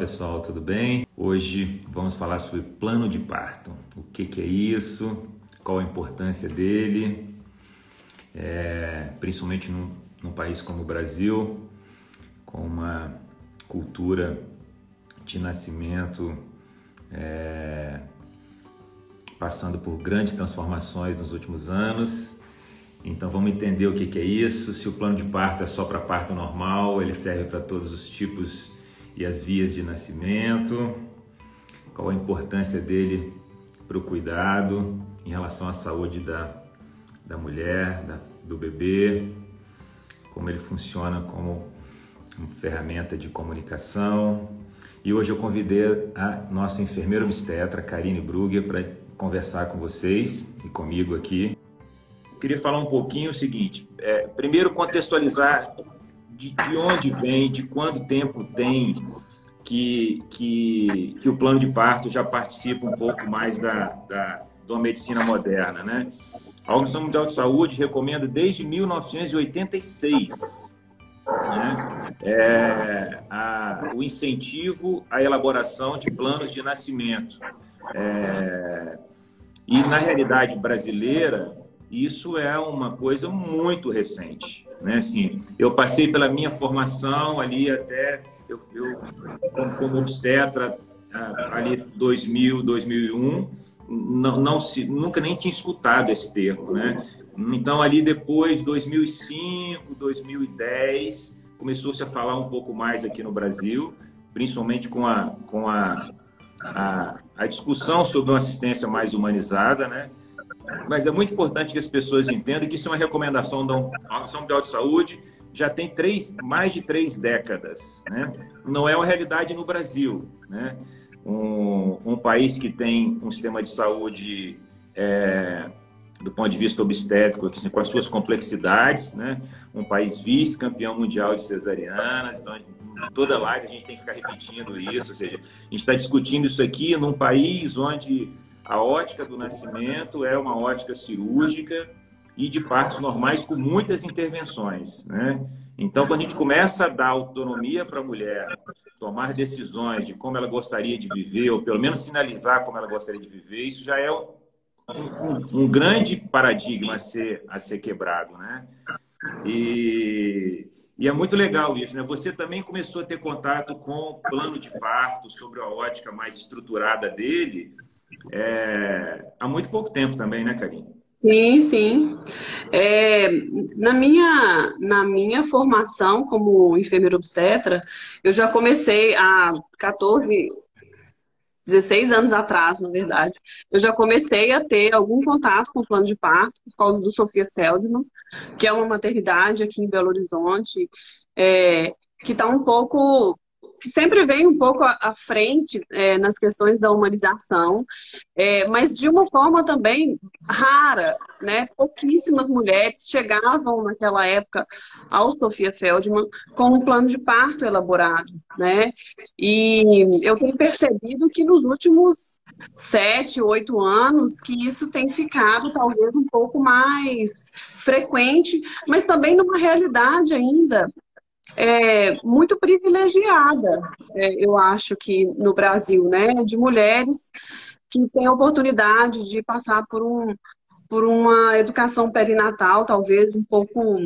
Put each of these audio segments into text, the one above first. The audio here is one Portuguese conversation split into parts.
pessoal, tudo bem? Hoje vamos falar sobre plano de parto. O que, que é isso? Qual a importância dele? É, principalmente num, num país como o Brasil, com uma cultura de nascimento é, passando por grandes transformações nos últimos anos. Então vamos entender o que, que é isso. Se o plano de parto é só para parto normal, ele serve para todos os tipos e as vias de nascimento, qual a importância dele para o cuidado em relação à saúde da, da mulher, da, do bebê, como ele funciona como uma ferramenta de comunicação. E hoje eu convidei a nossa enfermeira obstetra, Karine Brugger, para conversar com vocês e comigo aqui. Eu queria falar um pouquinho o seguinte: é, primeiro, contextualizar de, de onde vem, de quanto tempo tem que, que, que o plano de parto já participa um pouco mais da, da, da medicina moderna, né? A Organização Mundial de Saúde recomenda desde 1986 né? É, a, o incentivo à elaboração de planos de nascimento. É, e na realidade brasileira, isso é uma coisa muito recente. Né? Assim, eu passei pela minha formação ali até, eu, eu como, como obstetra, ah, ali 2000, 2001, não, não se, nunca nem tinha escutado esse termo, né? Então, ali depois, 2005, 2010, começou-se a falar um pouco mais aqui no Brasil, principalmente com a, com a, a, a discussão sobre uma assistência mais humanizada, né? Mas é muito importante que as pessoas entendam que isso é uma recomendação da Organização Mundial de Saúde, já tem três, mais de três décadas. Né? Não é uma realidade no Brasil. Né? Um, um país que tem um sistema de saúde é, do ponto de vista obstétrico, assim, com as suas complexidades, né? um país vice-campeão mundial de cesarianas, então toda live a gente tem que ficar repetindo isso, ou seja, a gente está discutindo isso aqui num país onde a ótica do nascimento é uma ótica cirúrgica e de partos normais com muitas intervenções, né? Então, quando a gente começa a dar autonomia para a mulher tomar decisões de como ela gostaria de viver, ou pelo menos sinalizar como ela gostaria de viver, isso já é um, um, um grande paradigma a ser, a ser quebrado, né? E, e, é muito legal isso, né? Você também começou a ter contato com o plano de parto, sobre a ótica mais estruturada dele, é, há muito pouco tempo também, né, Karine? Sim, sim. É, na, minha, na minha formação como enfermeira obstetra, eu já comecei há 14, 16 anos atrás, na verdade, eu já comecei a ter algum contato com o plano de parto por causa do Sofia Feldman, que é uma maternidade aqui em Belo Horizonte, é, que está um pouco que sempre vem um pouco à frente é, nas questões da humanização, é, mas de uma forma também rara, né? Pouquíssimas mulheres chegavam naquela época ao Sofia Feldman com um plano de parto elaborado, né? E eu tenho percebido que nos últimos sete, oito anos que isso tem ficado talvez um pouco mais frequente, mas também numa realidade ainda é, muito privilegiada, é, eu acho que no Brasil, né, de mulheres que têm a oportunidade de passar por, um, por uma educação perinatal, talvez um pouco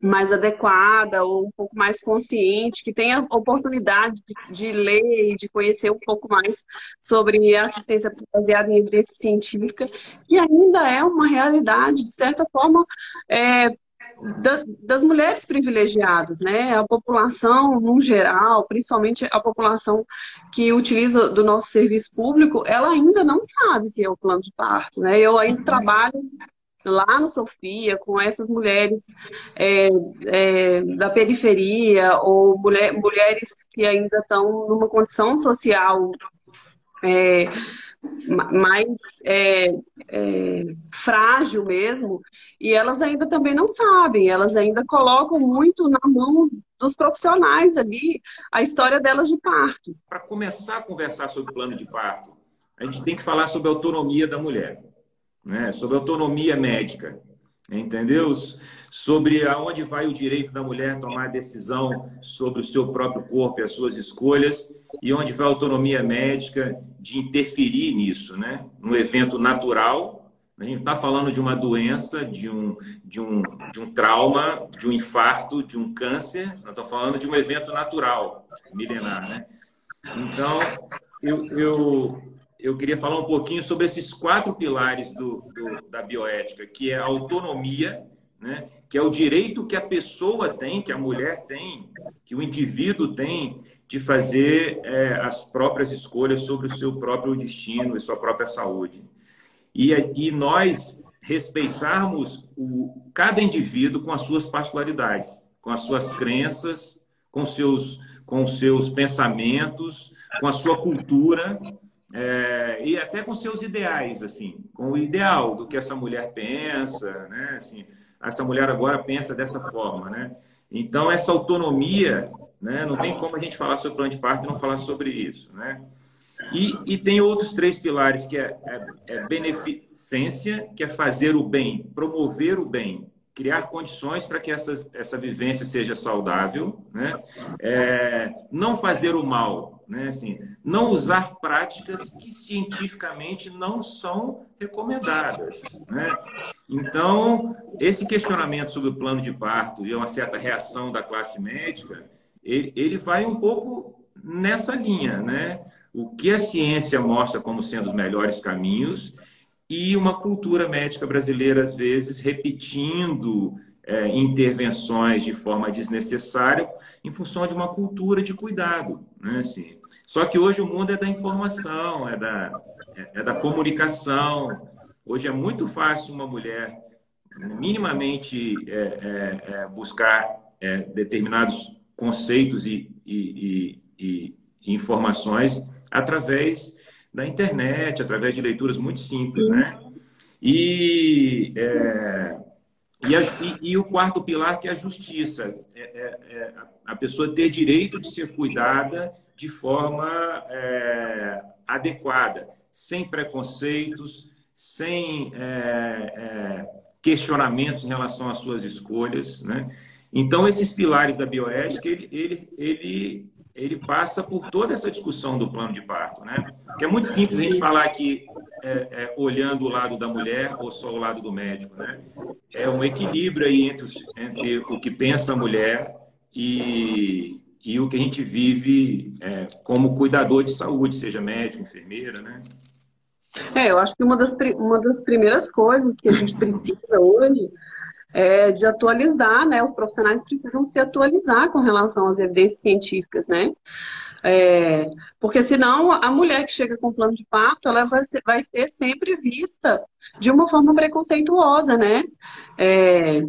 mais adequada ou um pouco mais consciente, que tenha oportunidade de, de ler e de conhecer um pouco mais sobre assistência baseada em evidência científica, que ainda é uma realidade, de certa forma, é, da, das mulheres privilegiadas, né? A população, no geral, principalmente a população que utiliza do nosso serviço público, ela ainda não sabe o que é o plano de parto, né? Eu ainda trabalho lá no Sofia com essas mulheres é, é, da periferia ou mulher, mulheres que ainda estão numa condição social é, mais é, é, frágil mesmo, e elas ainda também não sabem, elas ainda colocam muito na mão dos profissionais ali a história delas de parto. Para começar a conversar sobre o plano de parto, a gente tem que falar sobre a autonomia da mulher, né? sobre a autonomia médica. Entendeu? Sobre aonde vai o direito da mulher tomar decisão sobre o seu próprio corpo e as suas escolhas, e onde vai a autonomia médica de interferir nisso, né? No evento natural, a gente está falando de uma doença, de um, de, um, de um trauma, de um infarto, de um câncer, nós estamos falando de um evento natural, milenar, né? Então, eu, eu, eu queria falar um pouquinho sobre esses quatro pilares do, do, da bioética, que é a autonomia, né? que é o direito que a pessoa tem, que a mulher tem, que o indivíduo tem de fazer é, as próprias escolhas sobre o seu próprio destino e sua própria saúde. E, e nós respeitarmos o, cada indivíduo com as suas particularidades, com as suas crenças, com seus, com seus pensamentos, com a sua cultura, é, e até com seus ideais, assim, com o ideal do que essa mulher pensa, né? Assim, essa mulher agora pensa dessa forma, né? Então, essa autonomia, né? Não tem como a gente falar sobre plano de parto e não falar sobre isso, né? E, e tem outros três pilares, que é, é, é beneficência, que é fazer o bem, promover o bem, criar condições para que essa, essa vivência seja saudável, né? É, não fazer o mal, né? Assim, não usar práticas que cientificamente não são recomendadas, né? Então, esse questionamento sobre o plano de parto e uma certa reação da classe médica, ele, ele vai um pouco nessa linha, né? O que a ciência mostra como sendo os melhores caminhos e uma cultura médica brasileira, às vezes, repetindo é, intervenções de forma desnecessária em função de uma cultura de cuidado. Né? Assim, só que hoje o mundo é da informação, é da, é, é da comunicação. Hoje é muito fácil uma mulher minimamente é, é, é buscar determinados conceitos e, e, e, e informações através da internet, através de leituras muito simples, né? E, é, e, a, e, e, o quarto pilar, que é a justiça. É, é, é a pessoa ter direito de ser cuidada de forma é, adequada, sem preconceitos, sem é, questionamentos em relação às suas escolhas, né? Então, esses pilares da bioética, ele, ele, ele ele passa por toda essa discussão do plano de parto, né? Que é muito simples a gente falar aqui é, é, olhando o lado da mulher ou só o lado do médico, né? É um equilíbrio aí entre, os, entre o que pensa a mulher e, e o que a gente vive é, como cuidador de saúde, seja médico, enfermeira, né? É, eu acho que uma das, uma das primeiras coisas que a gente precisa hoje é, de atualizar, né? Os profissionais precisam se atualizar com relação às evidências científicas, né? É, porque senão a mulher que chega com plano de parto, ela vai ser, vai ser sempre vista de uma forma preconceituosa, né? É,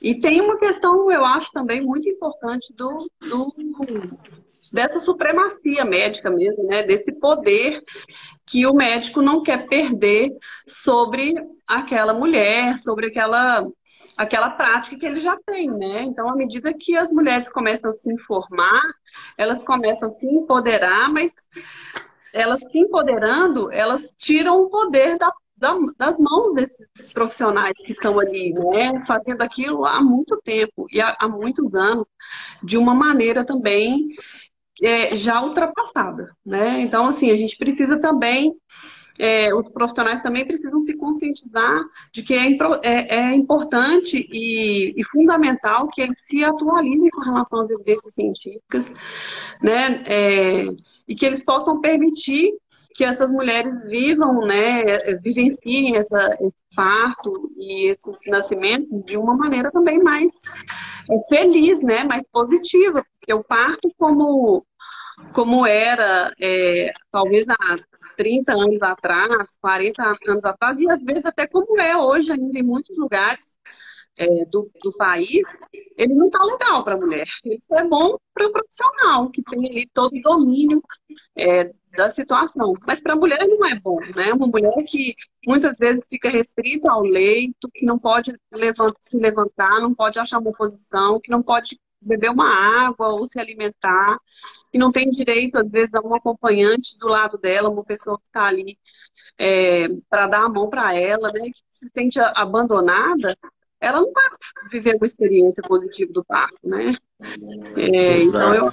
e tem uma questão, eu acho também muito importante do, do dessa supremacia médica mesmo, né? Desse poder que o médico não quer perder sobre aquela mulher, sobre aquela aquela prática que ele já tem, né? Então, à medida que as mulheres começam a se informar, elas começam a se empoderar, mas elas se empoderando, elas tiram o poder da, da, das mãos desses profissionais que estão ali, né? Fazendo aquilo há muito tempo e há, há muitos anos, de uma maneira também é, já ultrapassada, né? Então, assim, a gente precisa também é, os profissionais também precisam se conscientizar de que é, é, é importante e, e, fundamental que eles se atualizem com relação às evidências científicas, né? É, e que eles possam permitir que essas mulheres vivam, né, vivenciem essa, esse parto e esses nascimentos de uma maneira também mais é, feliz, né, mais positiva, porque o parto como como era é, talvez há 30 anos atrás, 40 anos atrás, e às vezes até como é hoje ainda em muitos lugares é, do, do, país, ele não está legal para a mulher. Isso é bom para o profissional, que tem ali todo o domínio é, da situação. Mas para a mulher não é bom, né? Uma mulher que muitas vezes fica restrita ao leito, que não pode se levantar, não pode achar uma posição, que não pode beber uma água ou se alimentar, que não tem direito, às vezes, a um acompanhante do lado dela, uma pessoa que está ali é, para dar a mão para ela, né, que se sente abandonada, ela não vai viver uma experiência positiva do parto, né? É, então eu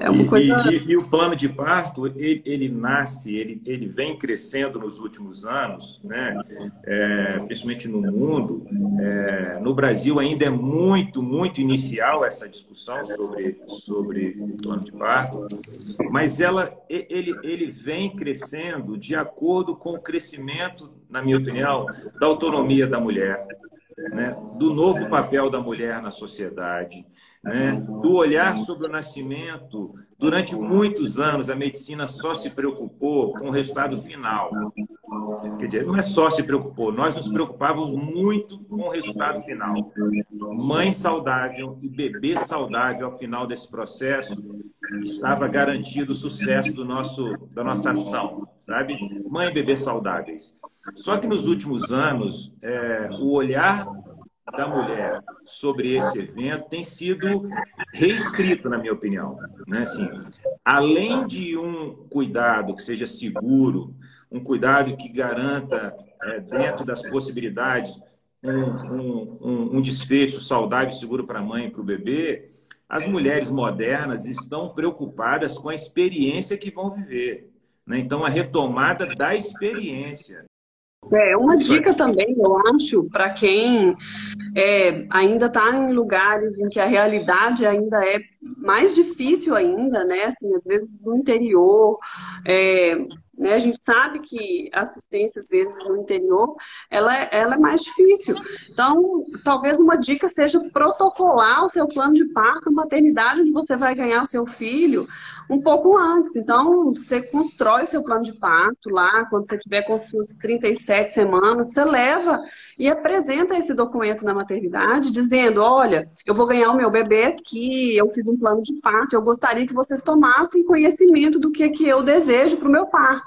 é uma coisa... E, e, e, o plano de parto, ele, ele, nasce, ele, ele vem crescendo nos últimos anos, né? É, principalmente no mundo. É, no Brasil ainda é muito, muito inicial essa discussão sobre, sobre o plano de parto, mas ela, ele, ele vem crescendo de acordo com o crescimento, na minha opinião, da autonomia da mulher, né? do novo papel da mulher na sociedade, né? do olhar sobre o nascimento. Durante muitos anos, a medicina só se preocupou com o resultado final. Quer dizer, não é só se preocupou, nós nos preocupávamos muito com o resultado final. Mãe saudável e bebê saudável ao final desse processo estava garantido o sucesso do nosso, da nossa ação, sabe? Mãe e bebê saudáveis. Só que nos últimos anos, é, o olhar da mulher sobre esse evento tem sido reescrito, na minha opinião. Né? Assim, além de um cuidado que seja seguro, um cuidado que garanta, é, dentro das possibilidades, um, um, um desfecho saudável e seguro para a mãe e para o bebê, as mulheres modernas estão preocupadas com a experiência que vão viver. Né? Então, a retomada da experiência. É, uma dica também, eu acho, para quem é, ainda está em lugares em que a realidade ainda é mais difícil ainda, né? Assim, às vezes no interior, é, né? A gente sabe que a assistência, às vezes, no interior, ela, é, ela é mais difícil. Então, talvez uma dica seja protocolar o seu plano de parto, a maternidade onde você vai ganhar o seu filho um pouco antes. Então, você constrói o seu plano de parto lá, quando você tiver com suas 37 semanas, você leva e apresenta esse documento na maternidade, dizendo, olha, eu vou ganhar o meu bebê aqui, eu fiz um plano de parto, eu gostaria que vocês tomassem conhecimento do que, que eu desejo para o meu parto.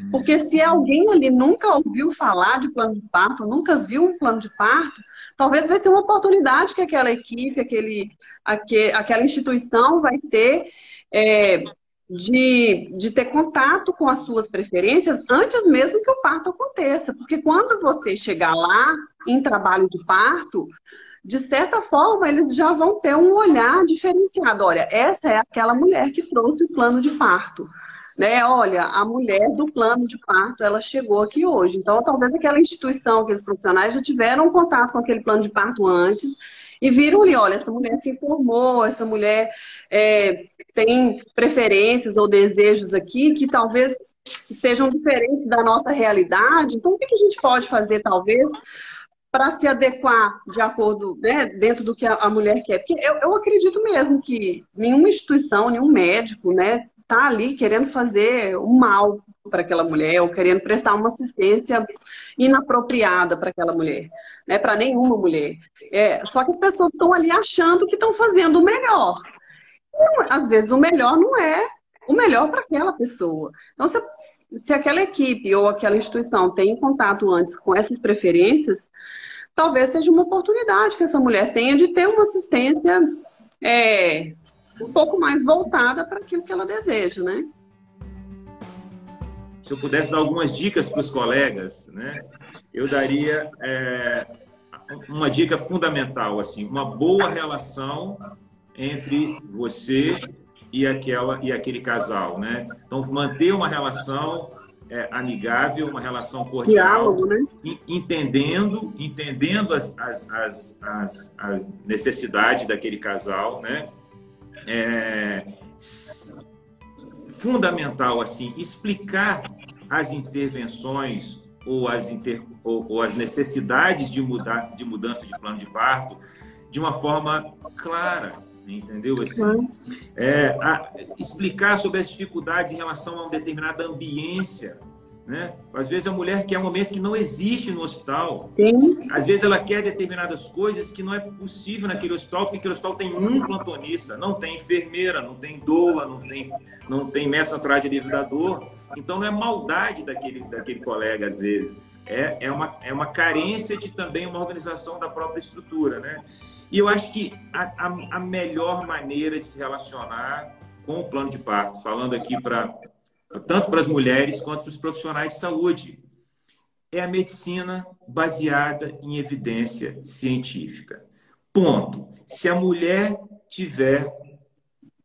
Uhum. Porque se alguém ali nunca ouviu falar de plano de parto, nunca viu um plano de parto, talvez vai ser uma oportunidade que aquela equipe, aquele, aquele, aquela instituição vai ter é, de, de ter contato com as suas preferências antes mesmo que o parto aconteça. Porque quando você chegar lá em trabalho de parto, de certa forma, eles já vão ter um olhar diferenciado. Olha, essa é aquela mulher que trouxe o plano de parto né? Olha, a mulher do plano de parto, ela chegou aqui hoje. Então, talvez aquela instituição, aqueles profissionais já tiveram contato com aquele plano de parto antes e viram ali, olha, essa mulher se informou, essa mulher é, tem preferências ou desejos aqui que talvez estejam diferentes da nossa realidade. Então, o que a gente pode fazer, talvez, para se adequar de acordo, né, dentro do que a, mulher quer? Porque eu, eu acredito mesmo que nenhuma instituição, nenhum médico, né, tá ali querendo fazer o mal para aquela mulher ou querendo prestar uma assistência inapropriada para aquela mulher, né? Para nenhuma mulher. É, só que as pessoas estão ali achando que estão fazendo o melhor. E, às vezes o melhor não é o melhor para aquela pessoa. Então, se, se aquela equipe ou aquela instituição tem contato antes com essas preferências, talvez seja uma oportunidade que essa mulher tenha de ter uma assistência é, um pouco mais voltada para aquilo que ela deseja, né? Se eu pudesse dar algumas dicas para os colegas, né, eu daria é, uma dica fundamental, assim, uma boa relação entre você e aquela e aquele casal, né? Então manter uma relação é, amigável, uma relação cordial, Diálogo, né? entendendo, entendendo as, as, as, as, as necessidades daquele casal, né? É, fundamental assim explicar as intervenções ou as, inter, ou, ou, as necessidades de mudar de mudança de plano de parto de uma forma clara entendeu? Assim é, a, explicar sobre as dificuldades em relação a uma determinada ambiência né? Às vezes a mulher quer uma mês que não existe no hospital. Sim. Às vezes ela quer determinadas coisas que não é possível naquele hospital, porque aquele hospital tem um plantonista, não tem enfermeira, não tem doula, não tem, não tem mestre natural de livre da dor. Então não é maldade daquele, daquele colega, às vezes. É, é, uma, é uma carência de também uma organização da própria estrutura, né? E eu acho que a, a, a melhor maneira de se relacionar com o plano de parto, falando aqui para tanto para as mulheres quanto para os profissionais de saúde. é a medicina baseada em evidência científica. Ponto. Se a mulher tiver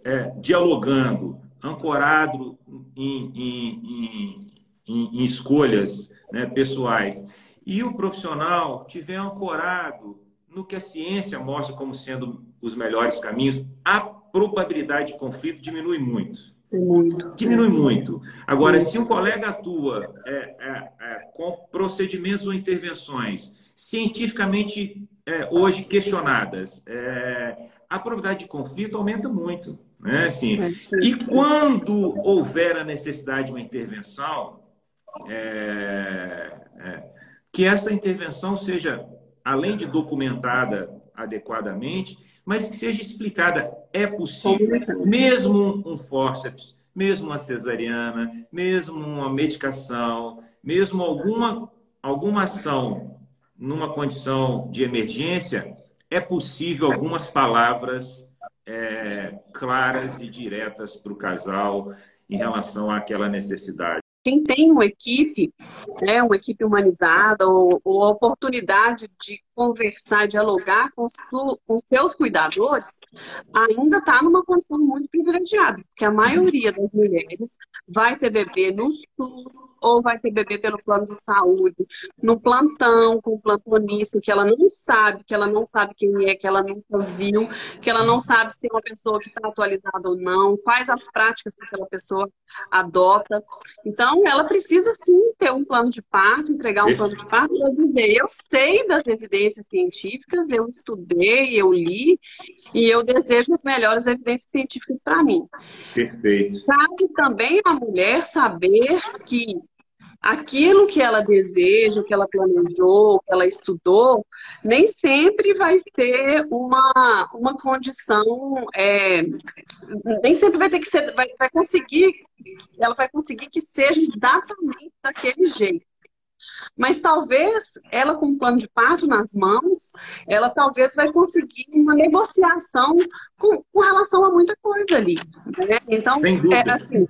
é, dialogando, ancorado em, em, em, em escolhas né, pessoais, e o profissional tiver ancorado no que a ciência mostra como sendo os melhores caminhos, a probabilidade de conflito diminui muito. Muito. Diminui muito. Agora, se um colega atua é, é, é, com procedimentos ou intervenções cientificamente é, hoje questionadas, é, a probabilidade de conflito aumenta muito. Né? Assim, é, e quando houver a necessidade de uma intervenção, que essa intervenção seja, além de documentada adequadamente, mas que seja explicada. É possível, mesmo um fórceps, mesmo uma cesariana, mesmo uma medicação, mesmo alguma, alguma ação numa condição de emergência, é possível algumas palavras é, claras e diretas para o casal em relação àquela necessidade quem tem uma equipe, né, uma equipe humanizada, ou, ou a oportunidade de conversar, dialogar com, com seus cuidadores, ainda está numa condição muito privilegiada, porque a maioria das mulheres vai ter bebê no SUS ou vai ter bebê pelo plano de saúde, no plantão, com o plantonista, que ela não sabe, que ela não sabe quem é, que ela nunca viu, que ela não sabe se é uma pessoa que está atualizada ou não, quais as práticas que aquela pessoa adota. Então, ela precisa sim ter um plano de parto, entregar um plano de parto para dizer, eu sei das evidências evidências científicas, eu estudei, eu li e eu desejo as melhores evidências científicas para mim. Perfeito. Cabe também a mulher saber que aquilo que ela deseja, que ela planejou, que ela estudou, nem sempre vai ser uma, uma condição, é, nem sempre vai ter que ser, vai, vai conseguir, ela vai conseguir que seja exatamente daquele jeito. Mas talvez ela com um plano de parto nas mãos, ela talvez vai conseguir uma negociação com, com relação a muita coisa ali. Né? Então, é assim.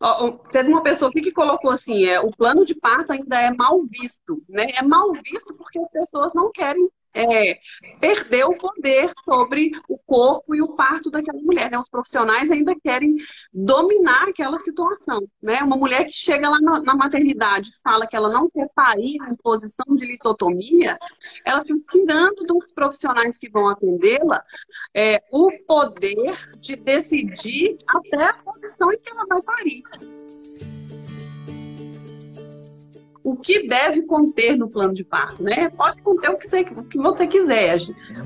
Ó, teve uma pessoa aqui que colocou assim: é, o plano de parto ainda é mal visto, né? É mal visto porque as pessoas não querem é, perdeu o poder sobre o corpo e o parto daquela mulher. Né? Os profissionais ainda querem dominar aquela situação. Né? Uma mulher que chega lá na, na maternidade fala que ela não quer parir em posição de litotomia, ela fica tirando dos profissionais que vão atendê-la é, o poder de decidir até a posição em que ela vai parir o que deve conter no plano de parto, né? Pode conter o que você, o que você quiser.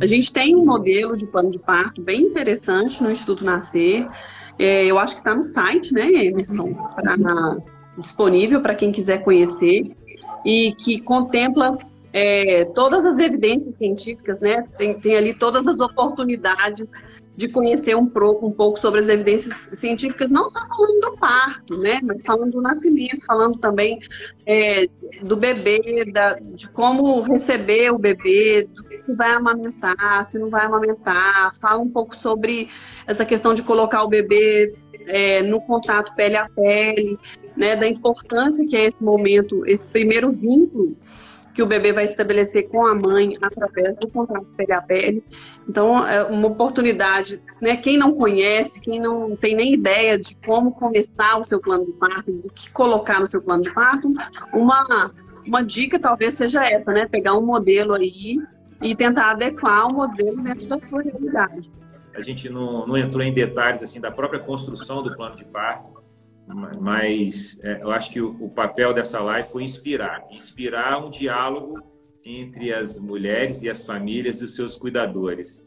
A gente tem um modelo de plano de parto bem interessante no Instituto Nascer. É, eu acho que está no site, né, Emerson? Pra, disponível para quem quiser conhecer e que contempla é, todas as evidências científicas, né? Tem, tem ali todas as oportunidades de conhecer um, pro, um pouco sobre as evidências científicas, não só falando do parto, né, mas falando do nascimento, falando também é, do bebê, da, de como receber o bebê, se vai amamentar, se não vai amamentar, fala um pouco sobre essa questão de colocar o bebê é, no contato pele a pele, né, da importância que é esse momento, esse primeiro vínculo que o bebê vai estabelecer com a mãe através do contrato pele a pele. Então, é uma oportunidade, né? Quem não conhece, quem não tem nem ideia de como começar o seu plano de parto, do que colocar no seu plano de parto, uma, uma dica talvez seja essa, né? Pegar um modelo aí e tentar adequar o modelo dentro da sua realidade. A gente não, não entrou em detalhes assim da própria construção do plano de parto, mas é, eu acho que o, o, papel dessa live foi inspirar, inspirar um diálogo entre as mulheres e as famílias e os seus cuidadores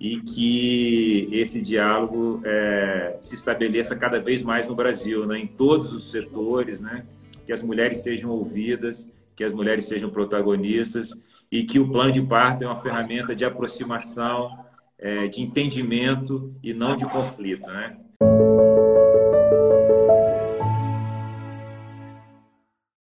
e que esse diálogo é, se estabeleça cada vez mais no Brasil, né, em todos os setores, né, que as mulheres sejam ouvidas, que as mulheres sejam protagonistas e que o plano de parto é uma ferramenta de aproximação, é, de entendimento e não de conflito, né?